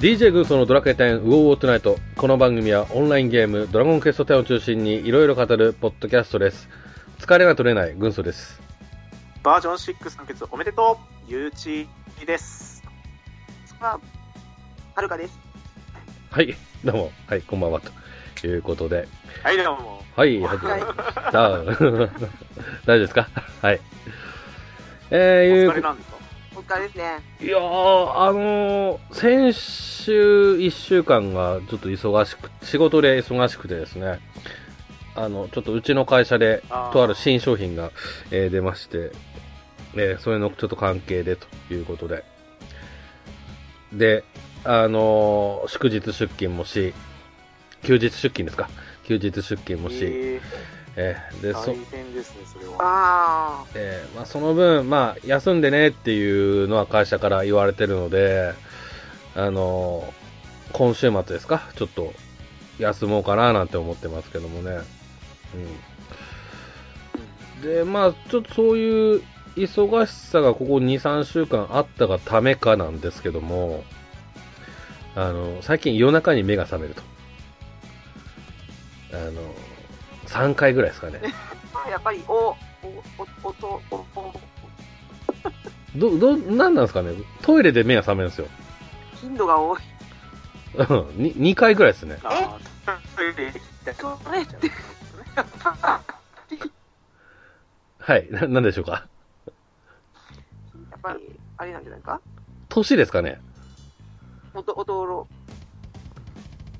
DJ 軍曹のドラクエ10ウォーウォートナイト。この番組はオンラインゲームドラゴンクエスト10を中心にいろいろ語るポッドキャストです。疲れが取れない軍曹です。バージョン6完結おめでとうゆうちです。は、はるかです。はい、どうも、はい、こんばんは、ということで。はい、どうも。はい、始まりました。大丈夫ですか？はい。えー、疲れなんですか？お疲れですね。いやー、あのー、先週1週間がちょっと忙しく、仕事で忙しくてですね、あの、ちょっとうちの会社でとある新商品が、えー出まして、えーそれのちょっと関係でということで、で、あのー祝日出勤もし、休日出勤ですか。休日出勤もし、ええーで、大、変ですね、それは。あえーまあ、その分、まあ、休んでねっていうのは会社から言われてるので、あのー今週末ですか、ちょっと休もうかななんて思ってますけどもね。うん、で、まあ、ちょっとそういう忙しさがここ2、3週間あったがためかなんですけども、あの、最近夜中に目が覚めると。あの、3回ぐらいですかね。あ。やっぱり、お、お、お、音、お、お、ど、ど、なんなんですかねトイレで目が覚めるんですよ。頻度が多い。うんに2回ぐらいですね。あートイレ行きたいそれって、はい。な、なんでしょうかやっぱり、あれなんじゃないか？年ですかね音、音ろ。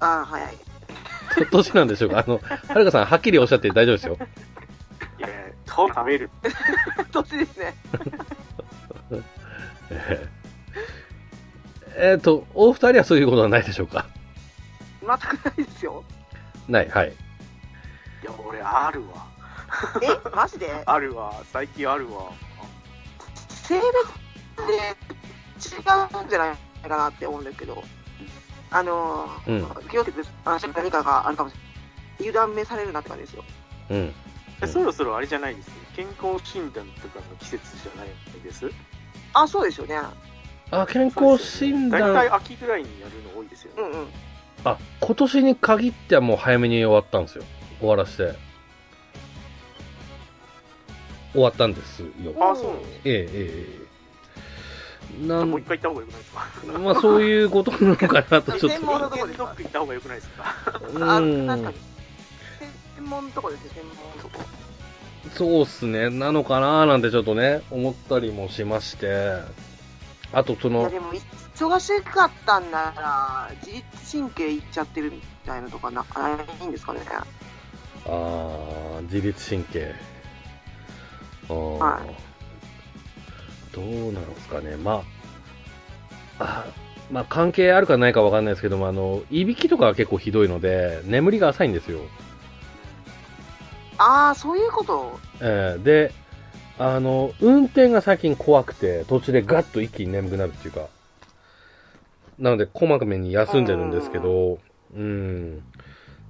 ああ、はいはい。と年なんでしょうか？あの、はるかさん、はっきりおっしゃって大丈夫ですよ。いやいや、トイレ食べる。年ですね。え ええーと、お二人はそういうことはないでしょうか？全くないですよ。ない、はい。いや、俺、あるわ。え、マジで？あるわ。最近あるわ。性別で違うんじゃないかなって思うんですけど、あのー、気をつけて、あ何かがあるかもしれない。油断めされるなって感じですよ。うん。えそろそろあれじゃないです健康診断とかの季節じゃないです？あ、そうですよね。あ、健康診大体断、秋ぐらいにやるの多いですよね。うんうん。あ、今年に限ってはもう早めに終わったんですよ。終わらして。終わったんですよ。あ、そうなんですね。ええええなんもう一回行った方がよくないですか？まあそういうことなのかなとちょっと。専門のとこ人間ドック行った方がよくないですか？あ、うん確かに。専門のとこですね、専門のとこ。そうっすね、なのかななんてちょっとね、思ったりもしまして、あとそいや、の、でも、忙しかったんなら、自律神経いっちゃってるみたいなとかな、あいいんですかね？あー、自律神経。あーはどうなんですかね、まあ、あまあ関係あるかないかわかんないですけども、あの、いびきとかは結構ひどいので、眠りが浅いんですよ。ああ、そういうこと？えーで、あの、運転が最近怖くて、途中でガッと一気に眠くなるっていうか、なので、こまめに休んでるんですけど、うん、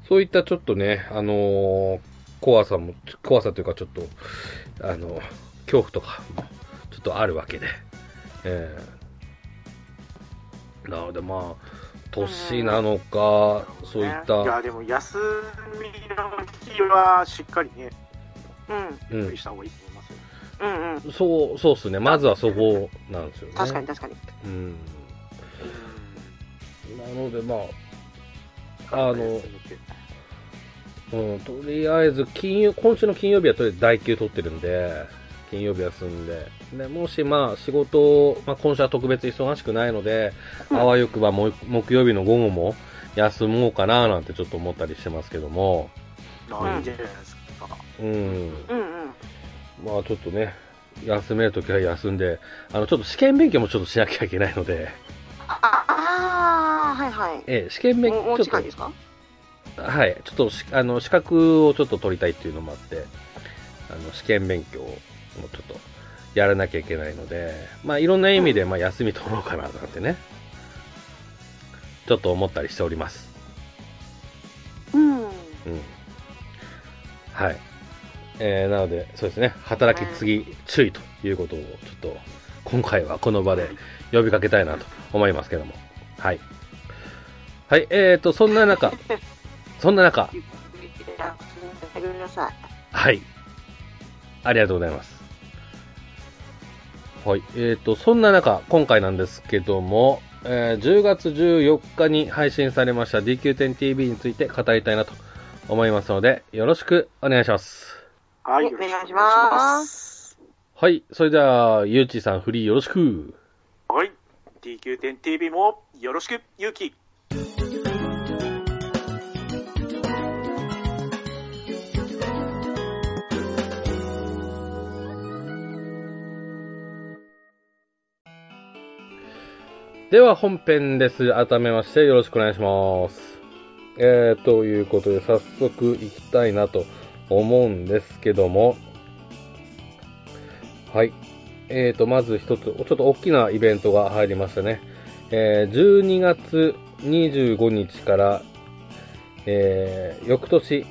そういったちょっとね、あのー怖さも、怖さというかちょっと、あの、恐怖とかも、ちょっとあるわけで、えーなのでまあ、年なのか、そういった、いや、でも休みの日はしっかりね、うん、うんした方がいいと思いますよ。うん、うん。そう、そうっすね。まずはそこなんですよね。確かに確かに。うん。なので、まあ、あの、うん、とりあえず、金曜、今週の金曜日はとりあえず代休取ってるんで、金曜日休んで、で、もしまあ仕事、まあ今週は特別忙しくないので、あわよくばも木曜日の午後も休もうかななんてちょっと思ったりしてますけども、あいいんじゃないですか。うん、うん、うん。まあちょっとね、休めるときは休んで、あの、ちょっと試験勉強もちょっとしなきゃいけないので、ああー、はいはい。ええ、試験勉強、ちょっ近いですか？と、はい、ちょっとし、あの、資格をちょっと取りたいっていうのもあって、あの、試験勉強をちょっとやらなきゃいけないので、まあいろんな意味で、まあ休み取ろうかななんてね、ちょっと思ったりしております。うん。うん。はい。えー、なので、そうですね、働き次注意ということを、ちょっと、今回はこの場で呼びかけたいなと思いますけども。はい。はい、えーと、そんな中、そんな中。はい。ありがとうございます。はい。えーと、そんな中、今回なんですけども、えー10月14日に配信されました DQ10TV について語りたいなと思いますので、よろしくお願いします。はい、お願いしますはい。それでは、ゆうちーさん、フリーよろしく。はい。DQ10TV もよろしく、ゆうき。では、本編です。改めまして、よろしくお願いします。えー、ということで、早速行きたいなと思うんですけども、はい。えーと、まず一つ、ちょっと大きなイベントが入りましたね。えー、12月25日から、えー、翌年、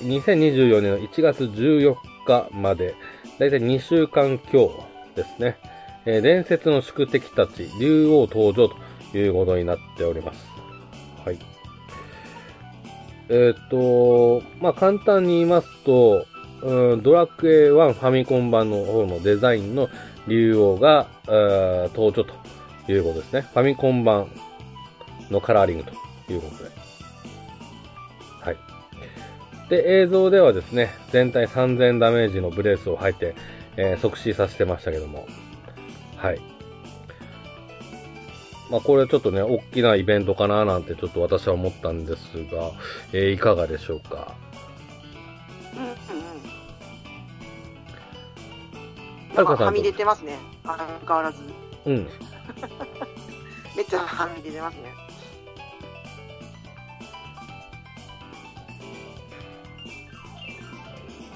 2024年の1月14日まで、だいたい2週間強ですね。えー伝説の宿敵たち、竜王登場ということになっております。はい。えっ、と、まあ、簡単に言いますと、うんドラクエ1ファミコン版の方のデザインの竜王が、え登場ということですね。ファミコン版のカラーリングということで。はい。で、映像ではですね、全体3000ダメージのブレースを履いて、えー即死させてましたけども。はい。まあ、これちょっとね、大きなイベントかななんてちょっと私は思ったんですが、えーいかがでしょうか？うんうんうん。かはみ出てますね。相変わらず。うん。めっちゃはみ出てますね。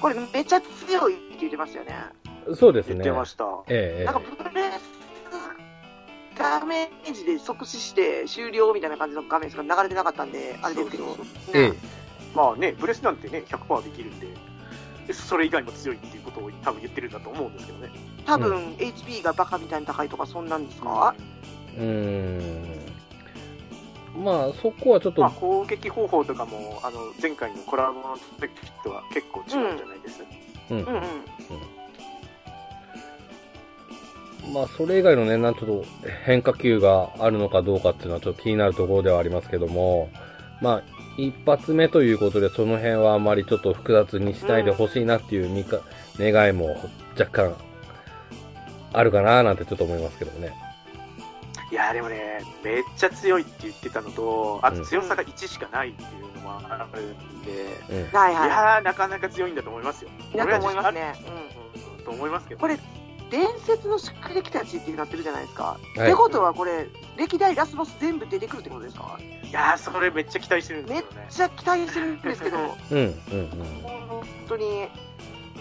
これめっちゃ強いって言ってましたよね。そうですね。言ってました。ええなんかダメージで即死して終了みたいな感じの画面しか流れてなかったんで、あれですけど。まあね、ブレスなんてね、100%できるんで、それ以外も強いっていうことを多分言ってるんだと思うんですけどね。多分、HP がバカみたいに高いとか、そんなんですか、うーん。まあ、そこはちょっと、まあ、攻撃方法とかも、あの、前回のコラボの時とは結構違うんじゃないです、うんうんうんうん。まあ、それ以外のね、なんちょっと変化球があるのかどうかっていうのはちょっと気になるところではありますけども、まあ、一発目ということで、その辺はあんまりちょっと複雑にしないでほしいなっていうみか、願いも若干あるかななんてちょっと思いますけどね。いやーでもね、めっちゃ強いって言ってたのと、あうんと強さが1しかないっていうのもあるんで、うん。いやーなかなか強いんだと思いますよ。い。だと思いますね。うん。うんと思いますけど。これ、伝説の宿敵たちってなってるじゃないですか。はいってことは、これ、歴代ラスボス全部出てくるってことですか？いやーそれめっちゃ期待してるんでめっすよね。ちゃ期待してるんですけど、うん、うん、本当に、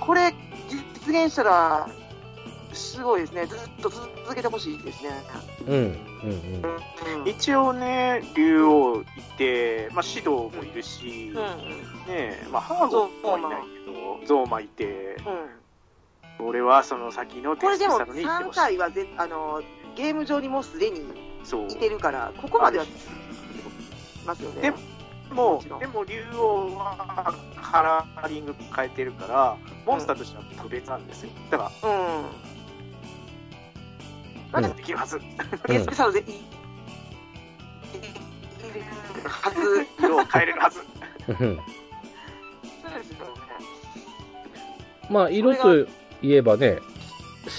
これ、実現したら、すごいですね。ずっと続けてほしいですね。うん。うん、うん、うん。一応ね、竜王いて、まあ、指導もいるし、うん。ねまあ、ハーゴもいないけど、ゾウマいて、うん。俺はその先のテこれでもストサロに行って3ほしい。回はぜあのゲーム上にもうすでにそう。来てるから、ここまではますよね。でもでも竜王はカラーリング変えてるから、モンスターとしては特別なんですよ。だから、うん。うんできるはず。エスペシャルでいい。はず。色を変えれるはず。うん。そうですよね。まあ、色といえばね、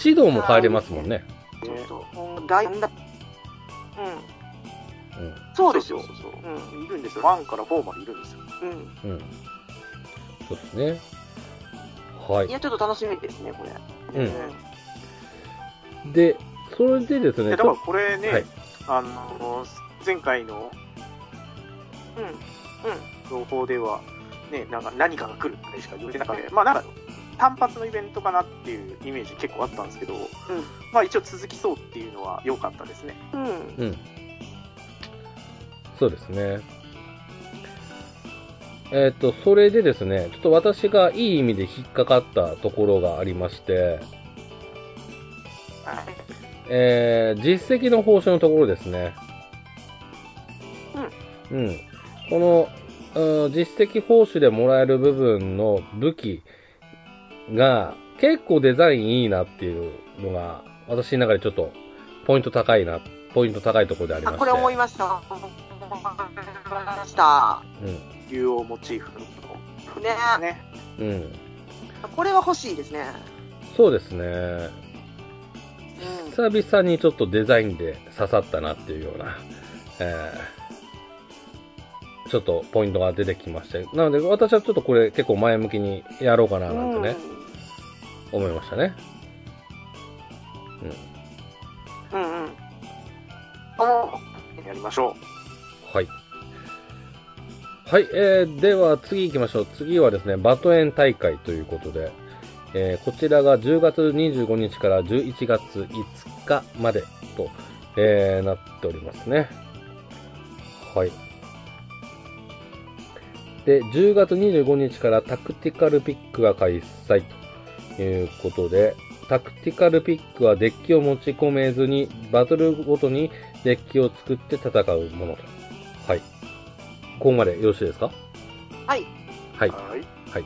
指導も変えれますもんね。ちょっと、もう大変だ。うん。うん。そうですよ。そうそうそううん。いるんですよ。1から4までいるんですよ。うん。うん。そうですね。はいい。や、ちょっと楽しみですね、これ。うんで、それでですね、でだからこれね、はいあの前回のうん。うん。情報では、ね、なんか何かが来るってしか言われてなかったまあなんか単発のイベントかなっていうイメージ結構あったんですけど、まあ一応続きそうっていうのは良かったですね。うん。うん。うん。そうですね。えっ、と、それでですね、ちょっと私がいい意味で引っかかったところがありまして、はい。えー、実績の報酬のところですね。うん。この、うん、実績報酬でもらえる部分の武器が結構デザインいいなっていうのが、私の中でちょっとポイント高いな、ポイント高いところでありまして。これ思いました。思いました。うん。竜王モチーフの。ねね。うん。これは欲しいですね。そうですね。久々にちょっとデザインで刺さったなっていうような、えー、ちょっとポイントが出てきまして。なので私はちょっとこれ結構前向きにやろうかななんてね、うん、思いましたね。うん。うんうん。やりましょう。はい。はい、えー、では次行きましょう。次はですね、バトエン大会ということで、えー、こちらが10月25日から11月5日までと、えー、なっておりますね。はい。で、10月25日からタクティカルピックが開催ということで、タクティカルピックはデッキを持ち込めずに、バトルごとにデッキを作って戦うものと。はい。ここまでよろしいですか？はい。はい。はい。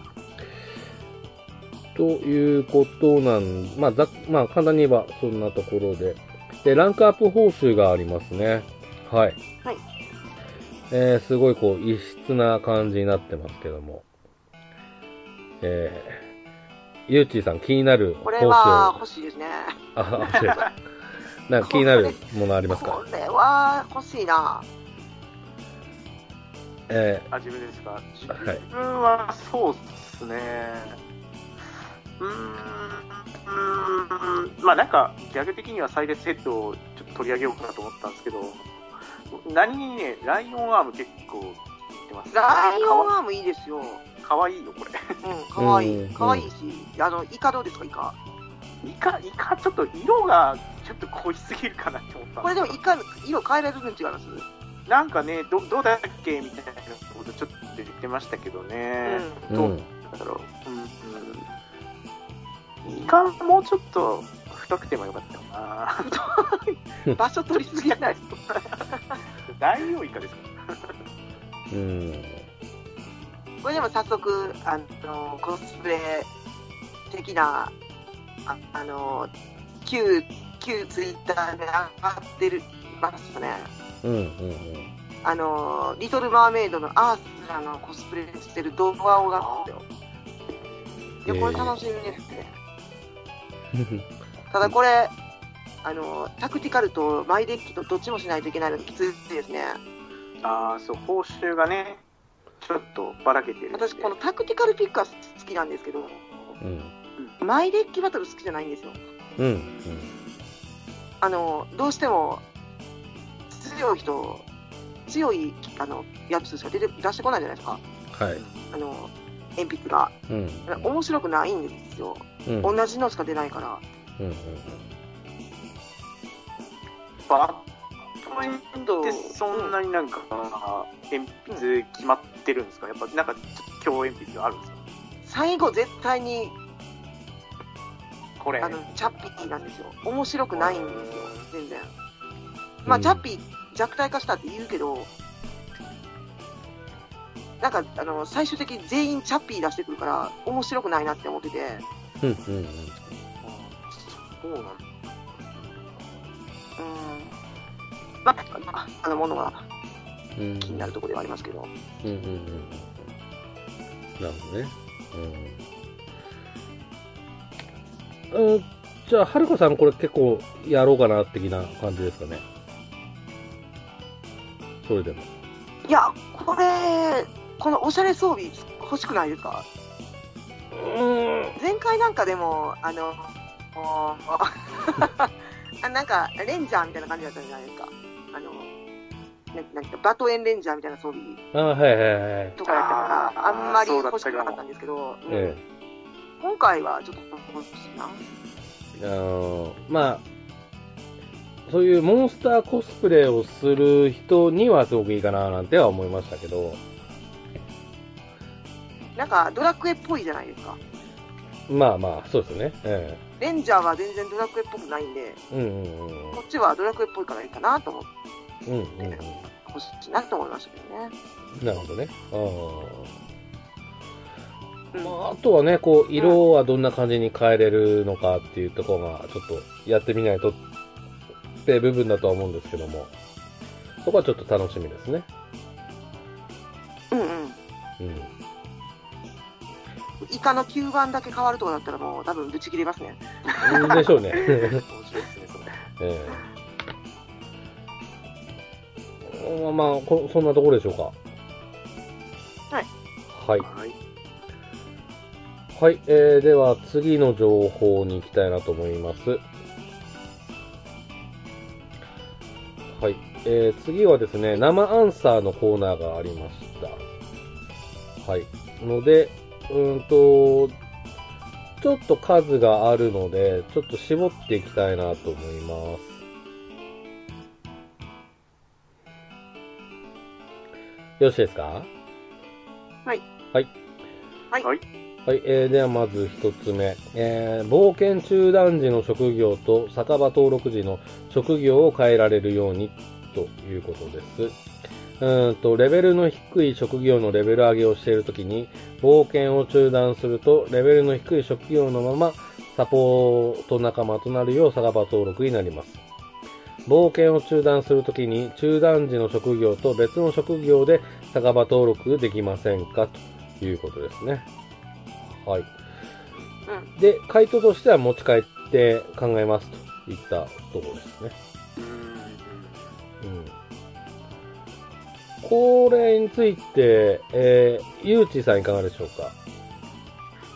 ということなん、まあ、ざまあ、簡単に言えばそんなところで。で、ランクアップ報酬がありますね。はい。はい。えー、すごいこう、異質な感じになってますけども。えー、ゆうちーさん気になる。これは欲しいですね。あ、欲しいです。なんか気になるものありますか？これは欲しいな。えー、あ、自分ですか？自分はそうっすね。うーん、まあなんか、ギャグ的にはサイレスヘッドをちょっと取り上げようかなと思ったんですけど、何にね、ライオンアーム結構ます。ライオンアームいいですよ。かわいいよ、これ。うん、かわいい。かわいいし、あの、イカどうですか、イカ？イカ、イカ、ちょっと色がちょっと濃いすぎるかなって思ったこれでもイカ、色変えられるの違います？なんかね、どどうだっけみたいなことちょっと言ってましたけどね。うん、どうだろう。うん、うんイカもうちょっと太くてもよかったよな場所取りすぎない 大王イカですか？うん。これでも早速、あの、コスプレ的な、ああの、旧、旧ツイッターで上がってる、ますね。うんうんうん。あの、リトル・マーメイドのアースラのコスプレしてる動画をが。いや、これ楽しみですね。ただこれ、あの、タクティカルとマイデッキとどっちもしないといけないのがきついですね。ああ、そう、報酬がね、ちょっとばらけてる。私、このタクティカルピックは好きなんですけど、うん、マイデッキバトル好きじゃないんですよ。うん。うん、あの、どうしても、強い人、強いあのやつしか出て出してこないじゃないですか。はい。あの、鉛筆が。うん、面白くないんですよ。うん、同じのしか出ないから。うんうんうん、バットエンドってそんなになんか、鉛筆決まってるんですか？やっぱなんかちょっと強鉛筆があるんですか？最後絶対に、これ。あの、チャッピーなんですよ。面白くないんですよ、全然。まあ、チャッピー弱体化したって言うけど、なんか、あの、最終的に全員チャッピー出してくるから、面白くないなって思ってて。うんうんうん。そうなんだ。まあ、あのものが気になるところではありますけど。うんうんうん。なるほどね。うん。うん、じゃあ、はるかさん、これ結構やろうかな、的な感じですかね。それでも。いや、これ、このおしゃれ装備欲しくないですか？前回なんかでも、あの、あなんか、レンジャーみたいな感じだったじゃないですか。あの、ななんかバトエンレンジャーみたいな装備あはいはいはい。とかやったから、あんまり欲しくなかったんですけど、ええ、今回はちょっと欲しいな。あのまあ、そういうモンスターコスプレをする人にはすごくいいかななんては思いましたけど、なんかドラクエっぽいじゃないですか。まあまあ、そうですね。えレンジャーは全然ドラクエっぽくないんで、うんうんうん、こっちはドラクエっぽいからいいかなと思って。うんうんうん。欲しいなと思いましたけどね。なるほどね。あうんまあ、あとはね、こう、色はどんな感じに変えれるのかっていうところが、ちょっとやってみないとって部分だとは思うんですけども、そこはちょっと楽しみですね。イカの吸盤だけ変わるとかだったらもう多分ブチ切れますね。でしょうね。面白いですね、それ。ええまあまあこ、そんなところでしょうか。はい。はい。はい。はい、えー、では次の情報に行きたいなと思います。はい、えー、次はですね、生アンサーのコーナーがありました。はい。ので、うーんと、ちょっと数があるので、ちょっと絞っていきたいなと思います。よろしいですか？はい。はい。はい。はい。はい、えー、ではまず一つ目、えー、冒険中断時の職業と酒場登録時の職業を変えられるようにということです。うーんと、レベルの低い職業のレベル上げをしているときに、冒険を中断すると、レベルの低い職業のまま、サポート仲間となるよう酒場登録になります。冒険を中断するときに、中断時の職業と別の職業で酒場登録できませんか？ということですね。はい。うん。で、回答としては持ち帰って考えますといったところですね。これについて、えー、ゆうちさんいかがでしょうか？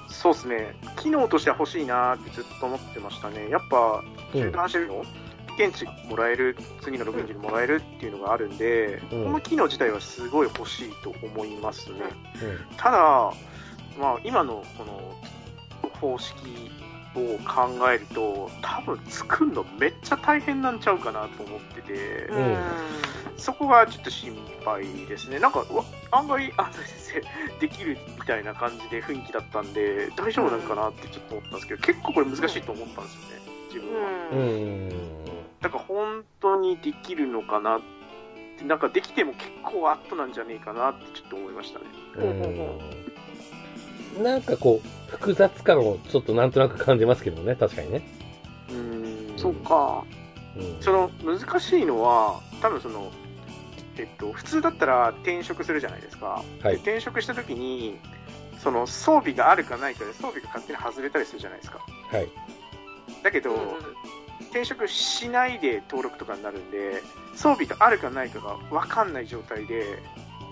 そうですね、機能としては欲しいなってずっと思ってましたね。やっぱ、中間してるの、現地もらえる、次のログイン時にもらえるっていうのがあるんで、うん。この機能自体はすごい欲しいと思いますね。うただ、まあ、今のこの方式を考えると、多分作るのめっちゃ大変なんちゃうかなと思ってて、うんそこがちょっと心配ですね。なんか、わ案外、あ先生、できるみたいな感じで雰囲気だったんで、大丈夫なのかなってちょっと思ったんですけど、結構これ難しいと思ったんですよね、自分は。ん。ううん。ん。だから本当にできるのかなって、なんかできても結構アットなんじゃねえかなってちょっと思いましたね。うん。なんかこう、複雑感をちょっとなんとなく感じますけどね、確かにね。うーんそっか。うん。その難しいのは、多分その、えっと、普通だったら転職するじゃないですか。はいで転職した時に、その装備があるかないかで装備が勝手に外れたりするじゃないですか。はい。だけど、転職しないで登録とかになるんで、装備があるかないかが分かんない状態で、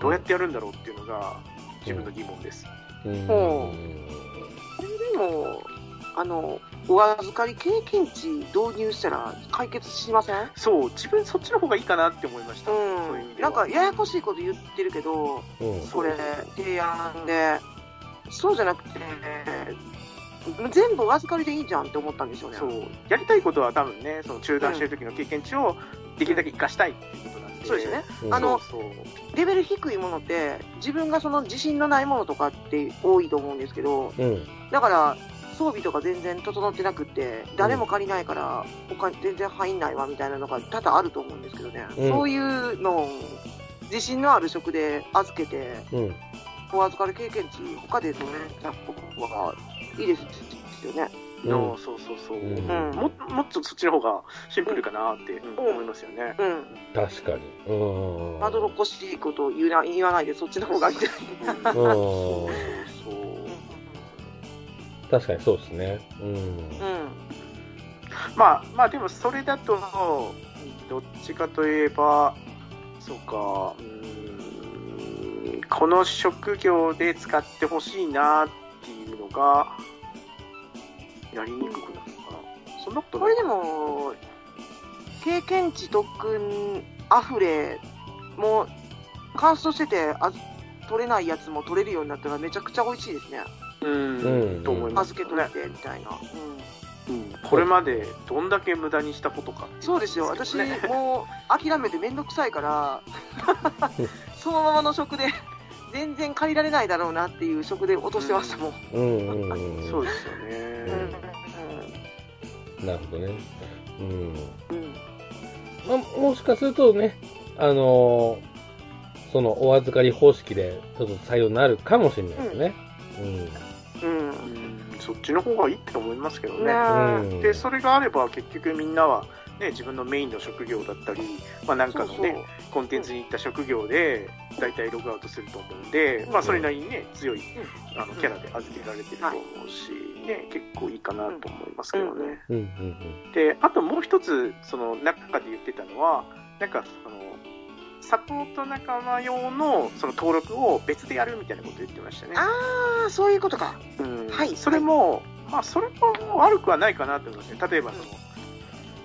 どうやってやるんだろうっていうのが自分の疑問です。うん。ほでも、あの、お預かり経験値導入したら解決しません？そう、自分そっちの方がいいかなって思いました。そうん。ではなんか、ややこしいこと言ってるけど、うん。これ、提案で、そうじゃなくて、全部お預かりでいいじゃんって思ったんですよね。そう、やりたいことは多分ね、その中断してる時の経験値をできるだけ活かしたいっていうことなんで。そうですね。うんあのそうそうレベル低いものって、自分がその自信のないものとかって多いと思うんですけど、うん。だから、装備とか全然整ってなくって、誰も借りないから、お金全然入んないわみたいなのが多々あると思うんですけどね、うんそういうのを自信のある職で預けて、うん。お預かり経験値、他で取れた方がいいですよね。うんそうそうそうそう、うんうん。ももっとそっちの方がシンプルかなって、うんうん思いますよね。うん。確かに。うん。まどろっこしいことを言うな言わないで、そっちの方がいい。そう確かにそうですね。うん。うん。まあまあでもそれだとどっちかといえばそうかうーんこの職業で使ってほしいなっていうのがやりにくくなるのかな。そんなことないこれでも、経験値特訓アフレ、もう、カーストしててあ取れないやつも取れるようになったらめちゃくちゃ美味しいですね。うん、うん。と思います預けといてみたいな。うん、うん。これまでどんだけ無駄にしたことかっていそうですよ、私 もう諦めてめんどくさいから、そのままの職で全然借りられないだろうなっていう職で落としてましたもん。うんうんうん。そうですようんね、なるほどね。うん。うんまあ、もしかするとね、あのーそのお預かり方式でちょっと採用になるかもしれないですね。うん。うんそっちの方がいいって思いますけどね。ねで、それがあれば結局みんなは、ね、自分のメインの職業だったり、まあなんかのね、そうコンテンツに行った職業で、大体ログアウトすると思うんで、まあそれなりにね、強いあのキャラで預けられてると思うし、ね、結構いいかなと思いますけどね。うんうんで、あともう一つ、その中で言ってたのは、なんかその、サポート仲間用のその登録を別でやるみたいなこと言ってましたね。ああ、そういうことか。うん。はいそれも、まあ、それも悪くはないかなと思いますね。例えば、その、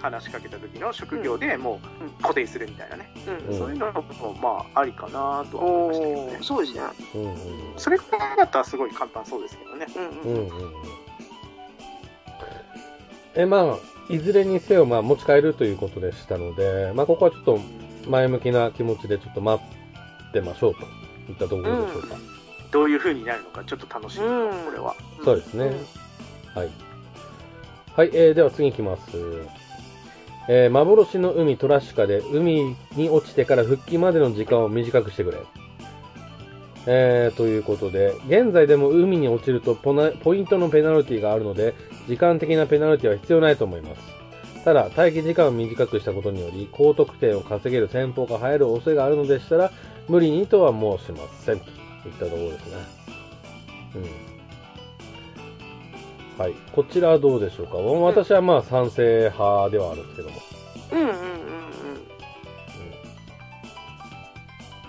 話しかけた時の職業でもうんう固定するみたいなね。うん。うんそういうのも、まあ、ありかなとは思いましたけどね。そうですね。うん。うんそれくらいだったらすごい簡単そうですけどね。うんうんん。ううんうん。え、まあ、いずれにせよ、まあ、持ち帰るということでしたので、まあ、ここはちょっと前向きな気持ちでちょっと待ってましょうといったところでしょうか。どういう風になるのか、ちょっと楽しみ、うんこれは。そうですね。はい。はい、えー、では次いきます。えー、幻の海トラシカで海に落ちてから復帰までの時間を短くしてくれ。えー、ということで、現在でも海に落ちるとポポイントのペナルティがあるので、時間的なペナルティは必要ないと思います。ただ、待機時間を短くしたことにより、高得点を稼げる戦法が入る恐れがあるのでしたら、無理にとは申しません。といったところですね。うん。はい。こちらはどうでしょうか？私はまあ賛成派ではあるんですけども。うんうんうんうん。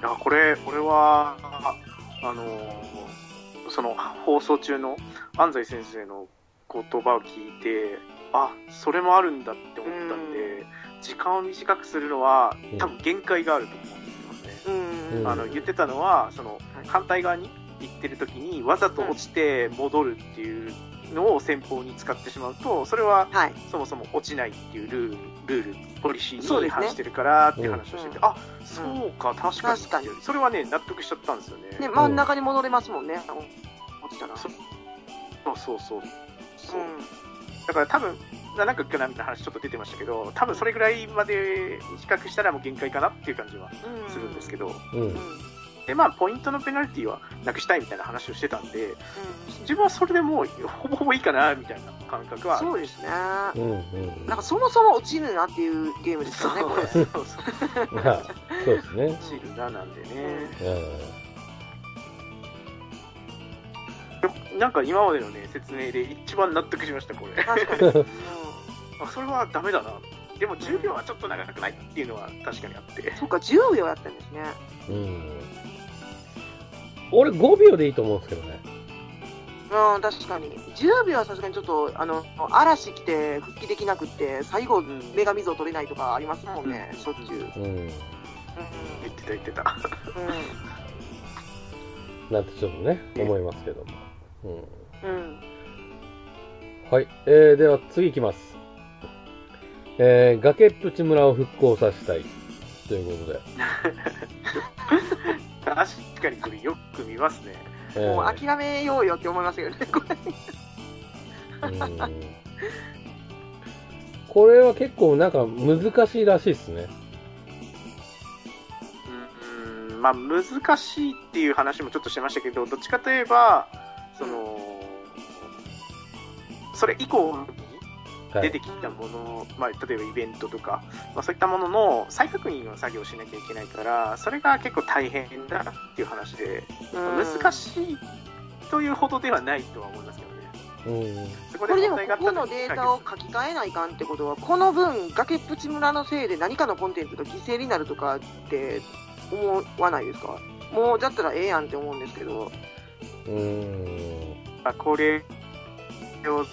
いや、これ、これは、あのーその放送中の安西先生の言葉を聞いて、あ、それもあるんだって思ったんで、時間を短くするのはうん多分限界があると思うんですよね。うんうんあの言ってたのは、そのはい反対側に行ってる時にわざと落ちて戻るっていうのを先方に使ってしまうと、それははい。そもそも落ちないっていうルール、ルール、ポリシーに違反してるからっていう話をしてて、うんあ、そうか、確かに。確かにそれはね、納得しちゃったんですよね。ね、真ん中に戻れますもんね。落ちたら。そうそうそう。そううんだから多分、ななんかなみたいな話ちょっと出てましたけど、多分それぐらいまで短くしたらもう限界かなっていう感じはうんするんですけど、うん。うんで、まあ、ポイントのペナルティはなくしたいみたいな話をしてたんで、う自分はそれでもうほぼほぼいいかなみたいな感覚はんそうですね。うん。うん。なんかそもそも落ちるなっていうゲームですよね、これ。そうそうそう。ですね。落ちるななんでね。なんか今までのね、説明で一番納得しました、これ。確かに。うんあ、それはダメだな。でも10秒はちょっと長くないっていうのは確かにあって。そっか、10秒やったんですね。うん。うん。俺5秒でいいと思うんですけどね。うん、確かに。10秒はさすがにちょっと、あの、嵐来て復帰できなくって、最後、女神像取れないとかありますもんね、うんしょっちゅう。うん。うん言ってた言ってた。うなんてちょっとね、思いますけども。うん。ん。うん。はい。えー、では次行きます。えー、崖っぷち村を復興させたい。ということで。確かにこれよく見ますね。えーもう諦めようよって思いますよね、これ。うんこれは結構なんか難しいらしいですね。うん、まあ難しいっていう話もちょっとしてましたけど、どっちかといえば、その、それ以降。出てきたもの、まあ、例えばイベントとか、まあ、そういったものの再確認の作業をしなきゃいけないから、それが結構大変だっていう話で、難い。しいというほどではないとは思いますけどね。うん。そここれでも、問題がここのデータを書き換えないかんってことは、この分、崖っぷち村のせいで何かのコンテンツが犠牲になるとかって思わないですか？もう、だったらええやんって思うんですけど。うん。まあこれを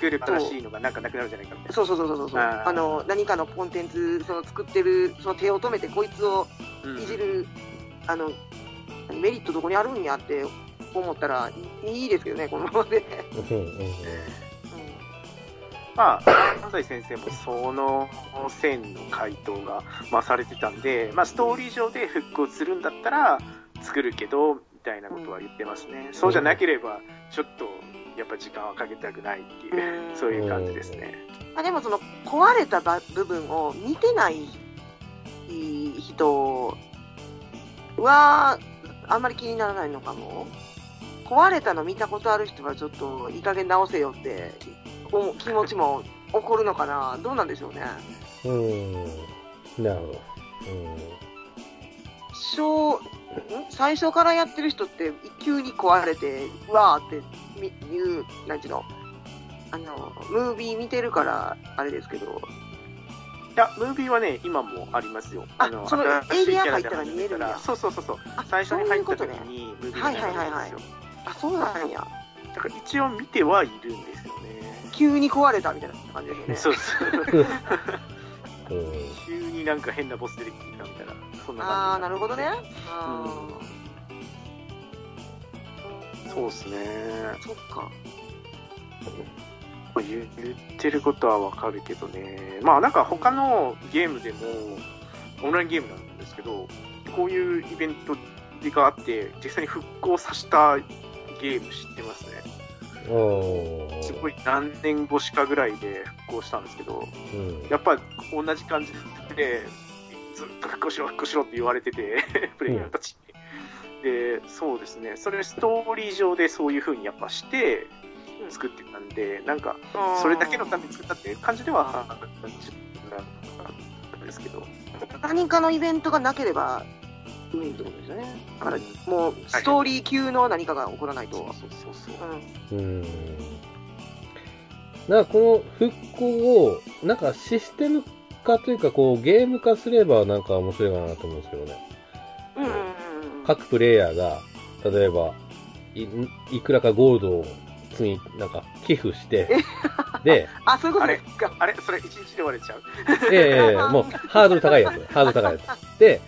作る新しいのがなんかなくなるんじゃないかみたいな。そうそうそうそうそう。あの、何かのコンテンツ、その作ってる、その手を止めて、こいつをうんいじる、あの、メリットどこにあるんやって思ったらいいですけどね、このままで。うんうんまあ、安西先生もその線の回答が、まあ、されてたんで、まあ、ストーリー上で復興するんだったら作るけど、みたいなことは言ってますね。そうじゃなければ、ちょっとやっぱ時間はかけたくないっていう、そういう感じですね。あでもその壊れたば部分を見てない人はあんまり気にならないのかも。壊れたの見たことある人はちょっといい加減直せよって気持ちも起こるのかな。どうなんでしょうね。うーん。なるほど。小ん最初からやってる人って急に壊れて、うわーってみいう、なんちゅうの、あの、ムービー見てるから、あれですけど、いや、ムービーはね、今もありますよ。あその新しいエリア入ったら見えるんだそうそうそうそう。あ最初に入った時にムービーが流れるんですよ。あ、そうなんや。だから一応見てはいるんですよね。急に壊れたみたいな感じですよね。そうそう。うん。うん。急になんか変なボス出てきたみたいな、そんなああ、感なるほどね。あじ。そうですね。ーそっか。言ってることはわかるけどね。まあなんか他のゲームでも、オンラインゲームなんですけど、こういうイベントがあって、実際に復興させたゲーム知ってますね。すごい何年越しかぐらいで復興したんですけど、うん。やっぱ同じ感じで、ずっと復興しろ、復興しろって言われてて、プレイヤーたちに。で、そうですね、それストーリー上でそういう風にやっぱして作ってたんで、なんか、それだけのために作ったっていう感じではなかったんですけど、何かのイベントがなければ、いいってことですよね。だから、もう、ストーリー級の何かが起こらないと。そうそうそうそう。うん。うん。なんかこの復興を、なんかシステム化というか、こうゲーム化すればなんか面白いかなと思うんですけどね。うんうんうん。各プレイヤーが、例えば、いいくらかゴールドを積み、なんか寄付して、で、あ、そういうこあれとですか。あれそれ一日で割れちゃうええもうハードル高いやつ、ハードル高いやつ。で、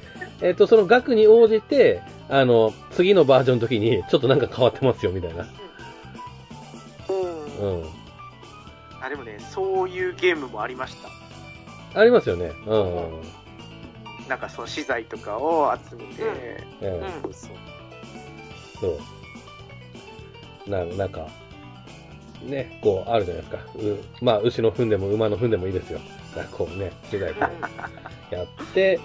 えっ、と、その額に応じて、あの、次のバージョンの時に、ちょっとなんか変わってますよ、みたいな。うん。うん。あ、でもね、そういうゲームもありました。ありますよね。うん、うん。なんかその資材とかを集めて、うんそうそう。な、なんか、ね、こう、あるじゃないですか。うまあ、牛の糞でも馬の糞でもいいですよ。こうね、資材こうやって、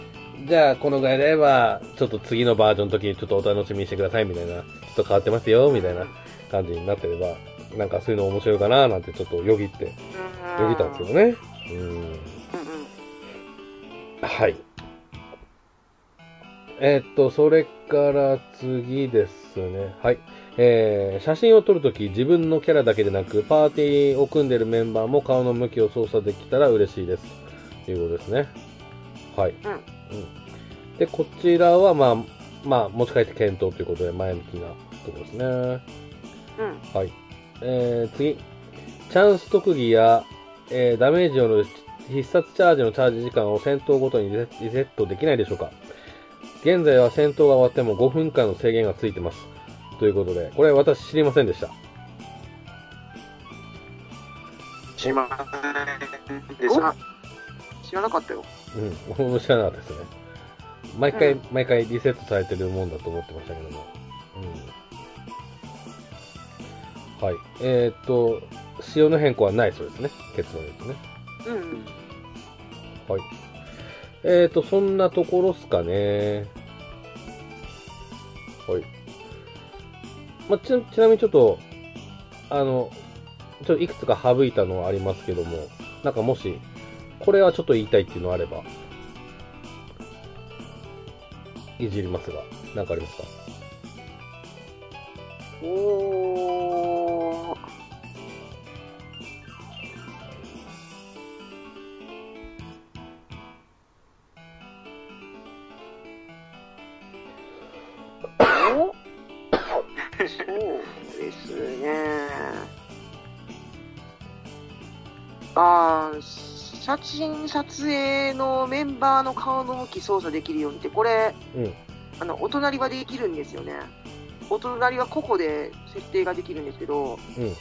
じゃあ、このぐらいであれば、ちょっと次のバージョンの時にちょっとお楽しみにしてください、みたいな。ちょっと変わってますよ、みたいな感じになってれば、なんかそういうの面白いかな、なんてちょっとよぎって、うん。よぎったんですけどね。うん。うんうん。はい。えーっと、それから次ですね。はい。えー、写真を撮るとき、自分のキャラだけでなく、パーティーを組んでるメンバーも顔の向きを操作できたら嬉しいです。ということですね。はい。うんうん。で、こちらは、まあ、まあ、持ち帰って検討ということで、前向きなところですね。うん。はい。えー、次。チャンス特技や、えーダメージによる必殺チャージのチャージ時間を戦闘ごとにリセットできないでしょうか現在は戦闘が終わっても5分間の制限がついてます。ということで、これ私知りませんでした。しませんでした。知らなかったよ。うん、僕も知らなかったですね。毎回、うん毎回リセットされてるもんだと思ってましたけども。うん。はい。えーっと、仕様の変更はないそうですね。結論ですね。うん。はい。えーと、そんなところっすかね。はい。まあ、ちなちなみにちょっと、あの、ちょっといくつか省いたのはありますけども、なんかもし、これはちょっと言いたいっていうのあれば、いじりますが、なんかありますか？おー。そうですね。あー写真撮影のメンバーの顔の向き操作できるようにって、これ、うん。あの、お隣はできるんですよね。お隣は個々で設定ができるんですけど、うん。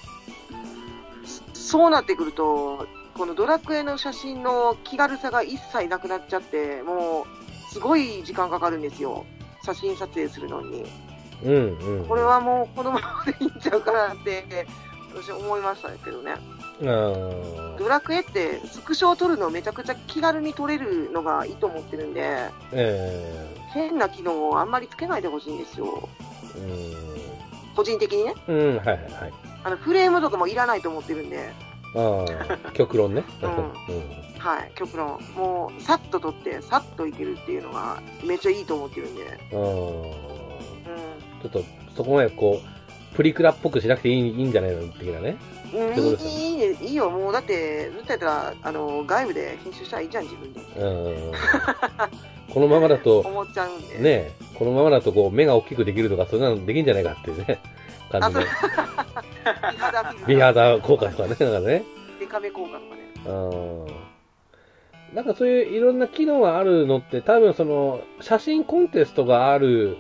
そうなってくると、このドラクエの写真の気軽さが一切なくなっちゃって、もう、すごい時間かかるんですよ。写真撮影するのに。うん。うん。これはもうこのままでいいんちゃうかなって私思いましたけどね。あドラクエってスクショを撮るのめちゃくちゃ気軽に撮れるのがいいと思ってるんで、え変な機能をあんまりつけないでほしいんですよ。え個人的にね。うん。うん、はいはいはい。あの、フレームとかもいらないと思ってるんで、ああ、極論ね。うんうんはい、極論。もう、さっと撮って、さっといけるっていうのが、めっちゃいいと思ってるんで。ああうん。ちょっと、そこまでこう、プリクラっぽくしなくていいいいんじゃないの的なね。うんいいいいねいいよ、もうだって、ずっとやったら、あの、外部で編集したらいいじゃん、自分で。うん。このままだと、思っちゃうんで。ねこのままだとこう、目が大きくできるとか、そんなのできんじゃないかっていうね、感じの。美肌フィルター美肌効果とかね、なんかね。デカめ効果とかね。うん。なんかそういういろんな機能があるのって、多分その、写真コンテストがある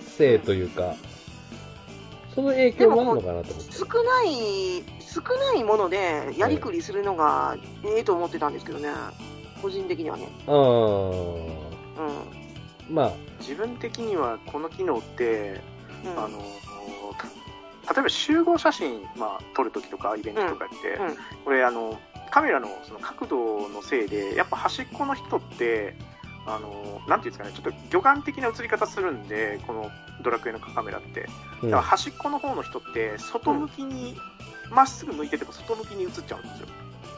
せいというか、その影響もあるのかなと思って。少ない、少ないものでやりくりするのがええと思ってたんですけどね。個人的にはね。あうん。ーまあ、自分的にはこの機能って、うん、あの、例えば集合写真、まあ、撮るときとかイベントとかって、うんうんこれあの、カメラのその角度のせいで、やっぱ端っこの人って、あの、なんていうんですかね、ちょっと魚眼的な映り方するんで、このドラクエのカメラって。うんだから端っこの方の人って、外向きに、まっすぐ向いてても外向きに映っちゃうんですよ。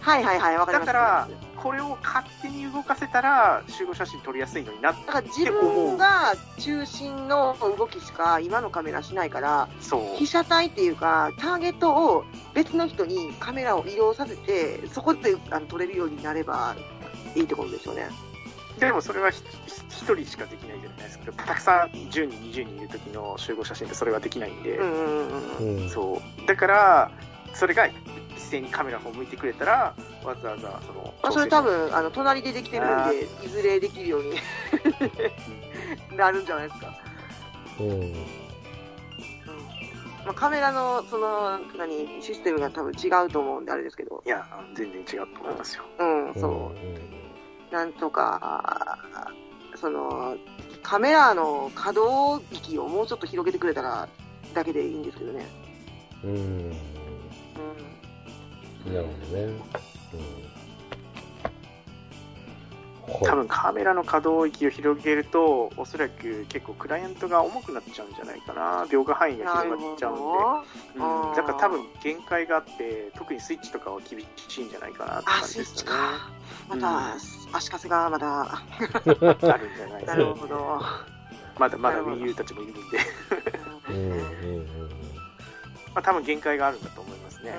はいはいはい、わかります。だからこれを勝手に動かせたら、集合写真撮りやすいのになっすだから自分が中心の動きしか今のカメラしないから、そう。被写体っていうか、ターゲットを別の人にカメラを移動させて、そこであの撮れるようになればいいってことですよね。でもそれはひひ一人しかできないじゃないですか。たくさん10人、20人いる時の集合写真ってそれはできないんで、うんうんうんうん。うん。そう。だから、それが一斉にカメラを向いてくれたら、わざわざその、まあ、それ多分、あの、隣でできてるんで、いずれできるようになるんじゃないですか。うん。うんまあ、カメラの、その、何、システムが多分違うと思うんで、あれですけど。いや、全然違うと思いますよ。うん、そう。なんとか、その、カメラの可動域をもうちょっと広げてくれたら、だけでいいんですけどね。うん。うん。うん。なるほどね。うん。多分カメラの可動域を広げると、おそらく結構クライアントが重くなっちゃうんじゃないかな。描画範囲が広がっちゃうんで。ど。うん、だから多分限界があって、特にスイッチとかは厳しいんじゃないかなってあ、感じスイッチですよね。か。また、足かせがまだ、あるんじゃないですかなるほど。まだまだなるほど Wii U たちもいるんで、うん。うん。うん。まあ多分限界があるんだと思いますね。う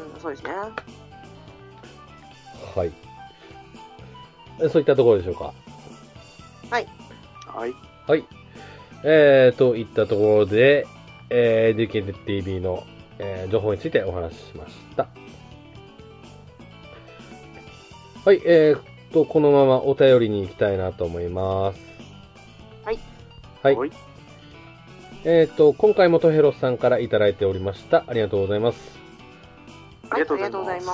んうん、そうですね。はい。えそういったところでしょうか？はい。はい。えー、といったところで、えー、DKT TV の、えー情報についてお話ししました。はい、えーと、このままお便りに行きたいなと思います。はい。はい。はいえーと、今回もトヘロスさんからいただいておりました。ありがとうございます。ありがとうございま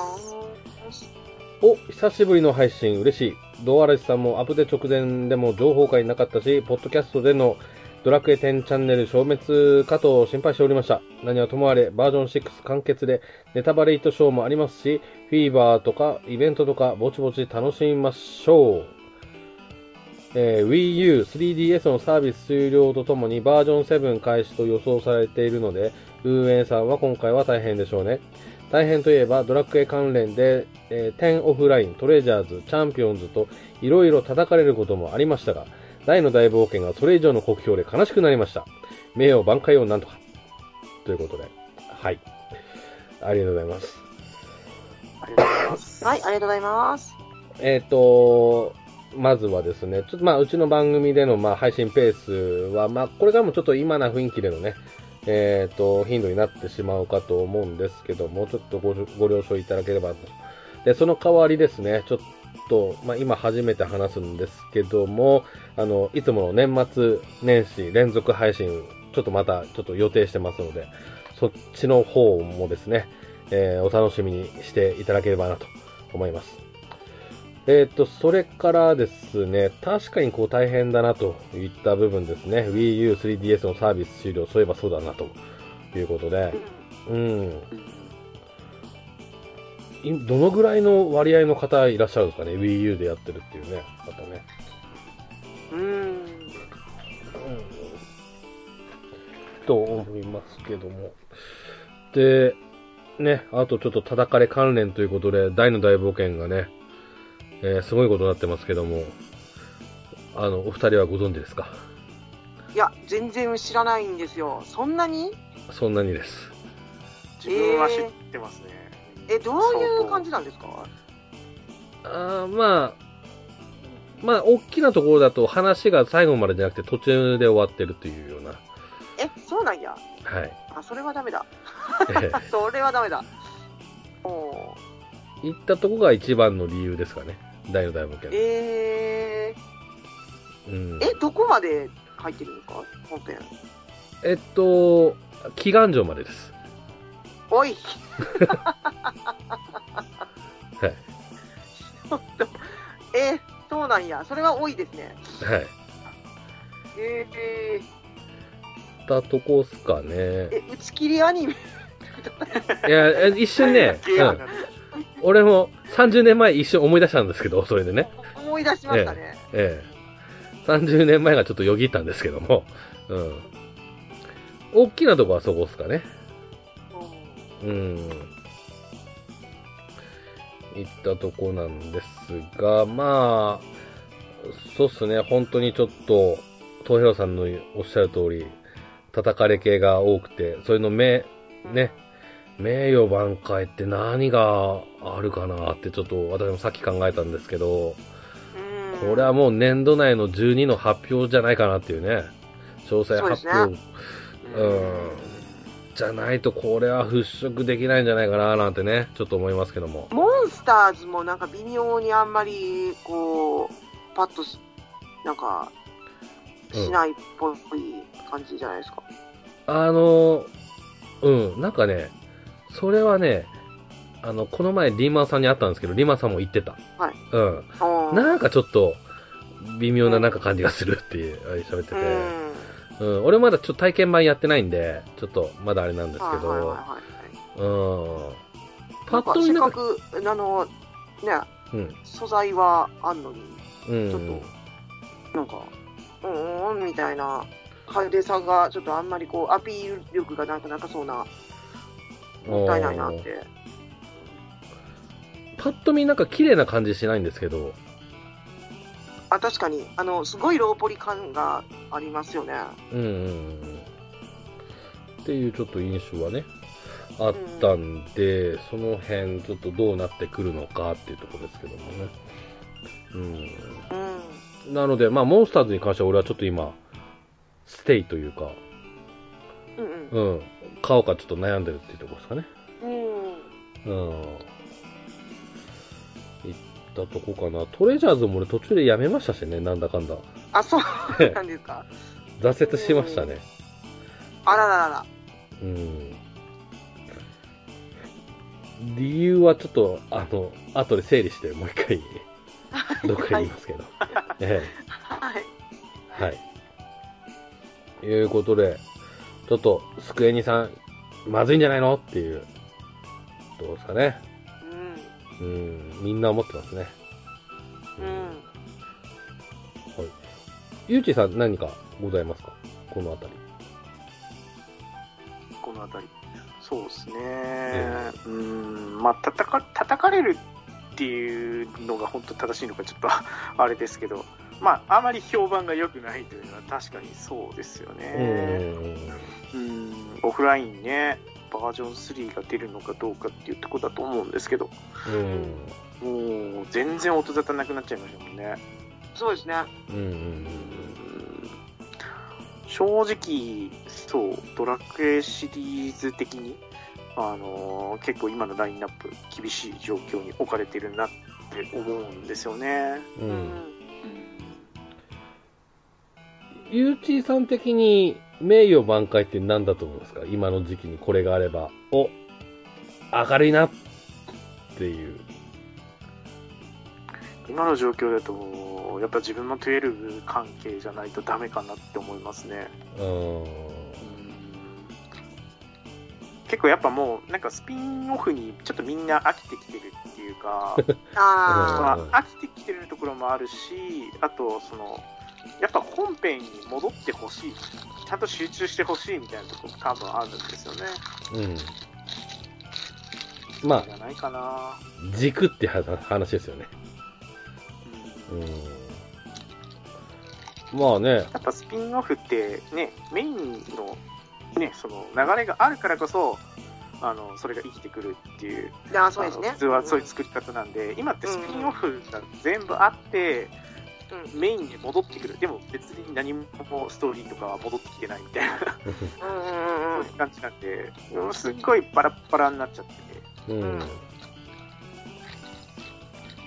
すお、久しぶりの配信嬉しい。ドアラジさんもアップデ直前でも情報会なかったし、ポッドキャストでのドラクエ10チャンネル消滅かと心配しておりました。何はともあれ、バージョン6完結でネタバレイトショーもありますし、フィーバーとかイベントとかぼちぼち楽しみましょう。えー Wii U、3DS のサービス終了とともにバージョン7開始と予想されているので、運営さんは今回は大変でしょうね。大変といえば、ドラクエ関連で、えー、10オフライン、トレジャーズ、チャンピオンズと、いろいろ叩かれることもありましたが、大の大冒険がそれ以上の酷評で悲しくなりました。名誉挽回をなんとか。ということで、はい。ありがとうございます。ありがとうございます。はい、ありがとうございます。えっ、と、まずはですね、ちょっとまあ、うちの番組でのまあ配信ペースは、まあ、これからもちょっと今な雰囲気でのね、えっ、と、頻度になってしまうかと思うんですけども、ちょっとごご了承いただければと。で、その代わりですね、ちょっと、まあ、今初めて話すんですけども、あの、いつもの年末年始連続配信、ちょっとまた、ちょっと予定してますので、そっちの方もですね、えーお楽しみにしていただければなと思います。えっ、と、それからですね、確かにこう大変だなといった部分ですね。Wii U、3DS のサービス終了、そういえばそうだなということで、うん。どのぐらいの割合の方いらっしゃるんですかね ?Wii U でやってるっていうね、方ね。うん。うん。うん。と思いますけども。で、ね、あとちょっと叩かれ関連ということで、大の大冒険がね、えーすごいことになってますけども、あの、お二人はご存知ですか？いや、全然知らないんですよ。そんなに？そんなにです。自分は知ってますね。え、どういう感じなんですか？あーまあ、まあ、大きなところだと話が最後までじゃなくて途中で終わってるというような、え、そうなんや。はい。あ、それはダメだ。えー それはダメだ。おー行ったとこが一番の理由ですかね。大の大冒険。えうんー、、え、どこまで入ってるんですか？本編。えっと、祈願城までです。おい はい。え、そうなんや。それは多いですね。はい。えー、行ったとこっすかね。え、打ち切りアニメ？いや、え一瞬ね、うん、俺も30年前一瞬思い出したんですけど、それでね。思い出しましたね。ええ。30年前がちょっとよぎったんですけども、うん。大きなとこはそこっすかね。うん。行ったとこなんですが、まあ、そうっすね、本当にちょっと、東平さんのおっしゃる通り、叩かれ系が多くて、それの名、ね、名誉挽回って何があるかなってちょっと私もさっき考えたんですけど、うん。これはもう年度内の12の発表じゃないかなっていうね、詳細発表、そうですうん、じゃないとこれは払拭できないんじゃないかななんてね、ちょっと思いますけども。モンスターズもなんか微妙にあんまり、こう、パッとし、なんか、しないっぽい感じじゃないですか。あの、うん、なんかね、それはね、あの、この前リーマンさんに会ったんですけど、リーマンさんも言ってた。はい。うん。なんかちょっと、微妙ななんか感じがするっていう、あれ喋ってて。うん、俺まだちょっと体験版やってないんで、ちょっとまだあれなんですけど、はいはいはいはいうん。パッと見なんか、せっかく、あの、ね、うん、素材はあんのに、うん。ちょっと、なんか、うーん、みたいな派手さが、ちょっとあんまりこう、アピール力がなんかなかそうな、もったいないなって。パッと見なんか綺麗な感じしないんですけど、あ、確かに、あの、すごいローポリ感がありますよね。うんうんうん。っていうちょっと印象はね、あったんで、その辺ちょっとどうなってくるのかっていうところですけどもね。うん。うん。なので、まあ、モンスターズに関しては俺はちょっと今、ステイというか、うんうん。うん、買おうかちょっと悩んでるっていうところですかね。うん。うん。行ったとこかな。トレジャーズも俺途中でやめましたしね、なんだかんだ。あ、そうなんですか。挫折しましたね。あらららら。うん。理由はちょっと、あの、後で整理してもう一回、どっかで言いますけど。えはい。えはい。いうことで、ちょっと、スクエニさん、まずいんじゃないの？っていう、どうですかね。うん。うん、みんな思ってますね。うん。はい。ゆうちさん何かございますか？このあたり。この辺り。そうですね。うん、まあ、叩か、叩かれるっていうのが本当正しいのかちょっと あれですけど、まあ、あまり評判が良くないというのは確かにそうですようね。ん。うん、オフラインね、バージョン3が出るのかどうかっていうところだと思うんですけど、うん。もう全然音沙汰なくなっちゃいましたもんね。そうですね。うん。うん。うん正直、そう、ドラクエシリーズ的に、あのー結構今のラインナップ、厳しい状況に置かれてるなって思うんですよね。う。うんん。ゆうちさん的に名誉挽回って何だと思いますか？今の時期にこれがあれば、お、明るいなっていう。今の状況だと、やっぱ自分も12関係じゃないとダメかなって思いますね。うん。うん結構やっぱもう、なんかスピンオフにちょっとみんな飽きてきてるっていうか、あまあ、飽きてきてるところもあるし、あと、その、やっぱ本編に戻ってほしい、ちゃんと集中してほしいみたいなところ多分あるんですよね。うん。まあじ、ゃないかな。軸って話話ですよね。うんうん。まあね、やっぱスピンオフってね、メインのね、その流れがあるからこそ、あの、それが生きてくるっていう、あ、そうですね。普通はそういう作り方なんで、今ってスピンオフが全部あって、うんメインに戻ってくる。でも別に何もストーリーとかは戻ってきてないみたいな、うんうんうんうんそういう感じなんで、うんすっごいバラッバラになっちゃってて。うんうん。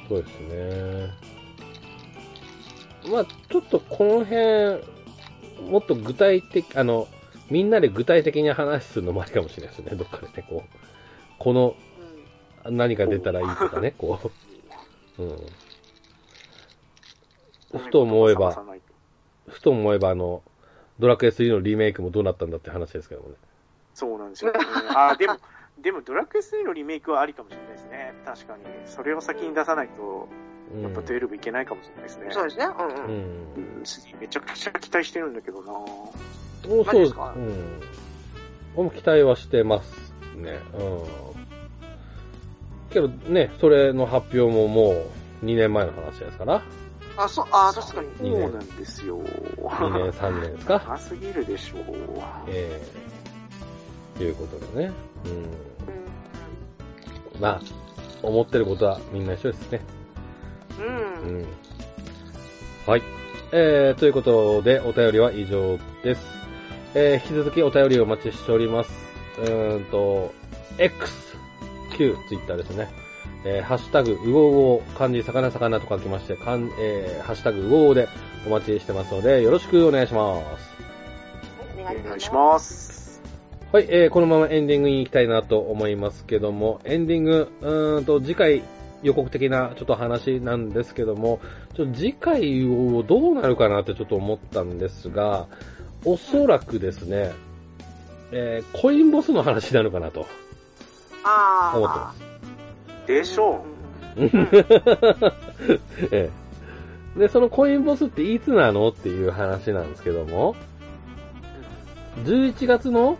そうですね。まあ、ちょっとこの辺、もっと具体的、あの、みんなで具体的に話するのもありかもしれないですね、どっかでね、こう。この、何が出たらいいとかね、こう。うん。ふと思えばふと思えば、あの、ドラクエ3のリメイクもどうなったんだって話ですけどもね。そうなんですよ、ね。あーでも、でもドラクエ3のリメイクはありかもしれないですね。確かに。それを先に出さないと、うん。やっぱ12いけないかもしれないですね。そうですね。うんううん。ん。うんめちゃくちゃ期待してるんだけどなもうそう、ですかうん。僕も期待はしてますね。うん。けどね、それの発表ももう2年前の話ですから。あ、そう、あ、確かに。そうなんですよ。2年、3年ですか。長すぎるでしょう。ええいうことでね。うん。うんまあ、思ってることはみんな一緒ですね。う。うんん。はい。えー、ということで、お便りは以上です。えー、引き続きお便りをお待ちしております。うーんと、X、Q、Twitter ですね。えー、ハッシュタグ、うおうお、漢字、魚、魚と書きまして、かん、えー、ハッシュタグ、うおうおでお待ちしてますので、よろしくお願いします。おお願いします。はい、えー、このままエンディングに行きたいなと思いますけども、エンディング、うーんと、次回予告的なちょっと話なんですけども、ちょっと次回をどうなるかなってちょっと思ったんですが、おそらくですね、えー、コインボスの話なのかなとああ。思ってます。でしょ ええで、そのコインボスっていつなのっていう話なんですけども、11月の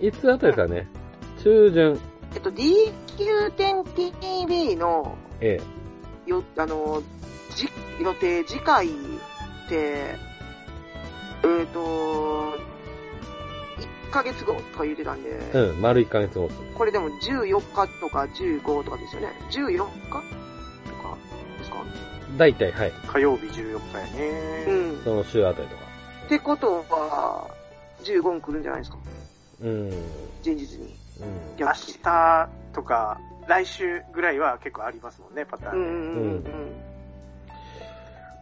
いつあたりですかね中旬。えっと、DQ10TV の、えよ、あの、じ、予定、次回って、えっ、と、1ヶ月後とか言ってたんで、えうん、丸1ヶ月後です。これでも14日とか15とかですよね。14日とかですか？大体、はい。火曜日14日やうね。ん。その週あたりとか。ってことは、15に来るんじゃないですか？うん。うん。前日に。明日とか、来週ぐらいは結構ありますもんね、パターンね。うんうんうんうん。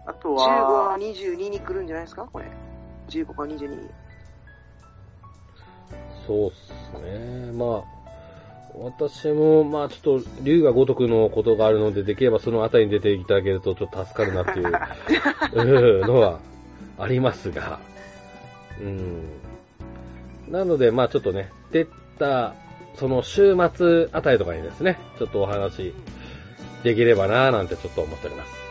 あと15はは、22に来るんじゃないですか？これ。15か22に。そうっすね。まあ、私も、まあちょっと、竜が如くのことがあるので、できればそのあたりに出ていただけるとちょっと助かるなっていう うんのはありますが、うん。なので、まあちょっとね、出た、その週末あたりとかにですね、ちょっとお話できればなぁなんてちょっと思っております。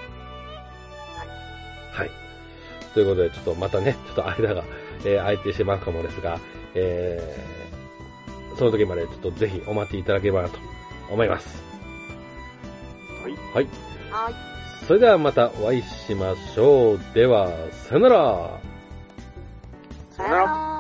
ということで、ちょっとまたね、ちょっと間が、えー、空いてしまうかもですが、えー、その時までちょっとぜひお待ちいただければなと思います。はい。はい。はい。それではまたお会いしましょう。では、さよなら。さよなら。